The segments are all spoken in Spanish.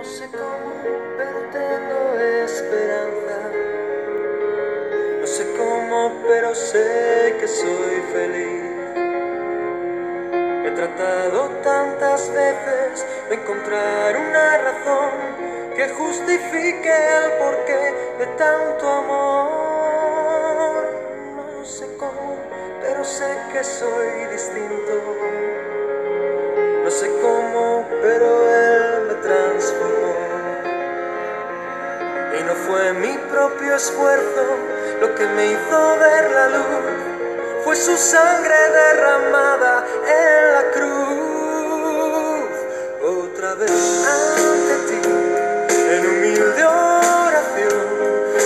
No sé cómo, pero tengo esperanza. No sé cómo, pero sé que soy feliz. He tratado tantas veces de encontrar una razón que justifique el porqué de tanto amor. No sé cómo, pero sé que soy distinto. No sé cómo, fue mi propio esfuerzo lo que me hizo ver la luz. Fue su sangre derramada en la cruz. Otra vez ante ti, en humilde oración.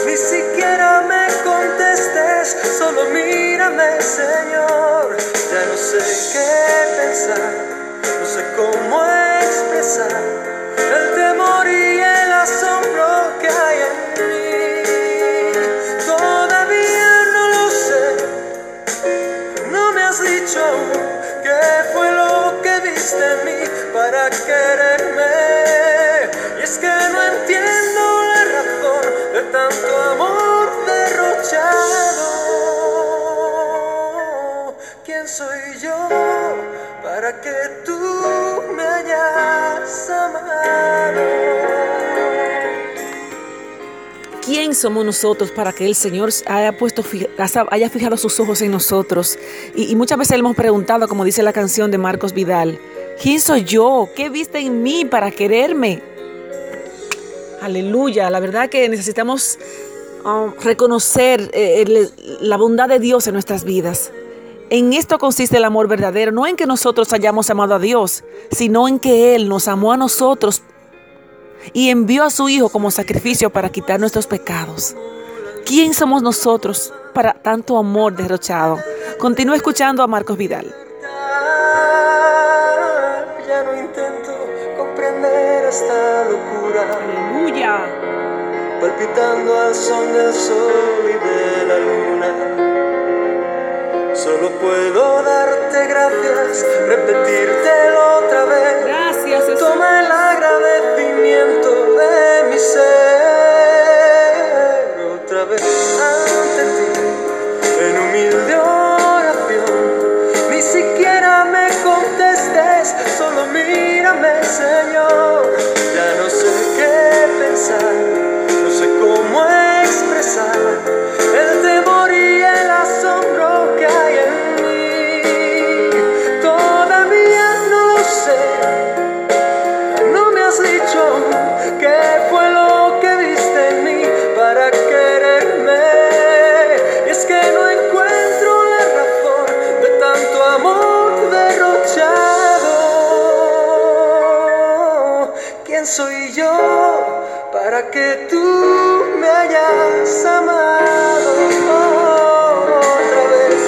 Ni siquiera me contestes, solo mírame, Señor. Ya no sé qué pensar no sé cómo expresar dicho qué fue lo que viste en mí para quererme. Y es que no entiendo la razón de tanto amor derrochado. ¿Quién soy yo para que tú me hayas ¿Quién somos nosotros para que el Señor haya, puesto, haya fijado sus ojos en nosotros? Y, y, muchas veces le hemos preguntado, como dice la canción de Marcos Vidal, ¿quién soy yo? ¿Qué viste en mí para quererme? Aleluya, la verdad que necesitamos um, reconocer eh, el, la bondad de Dios en nuestras vidas. En esto consiste el amor verdadero, no en que nosotros hayamos amado a Dios, sino en que Él nos amó a nosotros y envió a su Hijo como sacrificio para quitar nuestros pecados. ¿Quién somos nosotros para tanto amor derrochado? Continúa escuchando a Marcos Vidal. Ya no intento comprender esta locura. Aleluya. Palpitando al son del sol y de la luna. Solo puedo darte gracias, repetírtelo ¿Quién soy yo para que tú me hayas amado?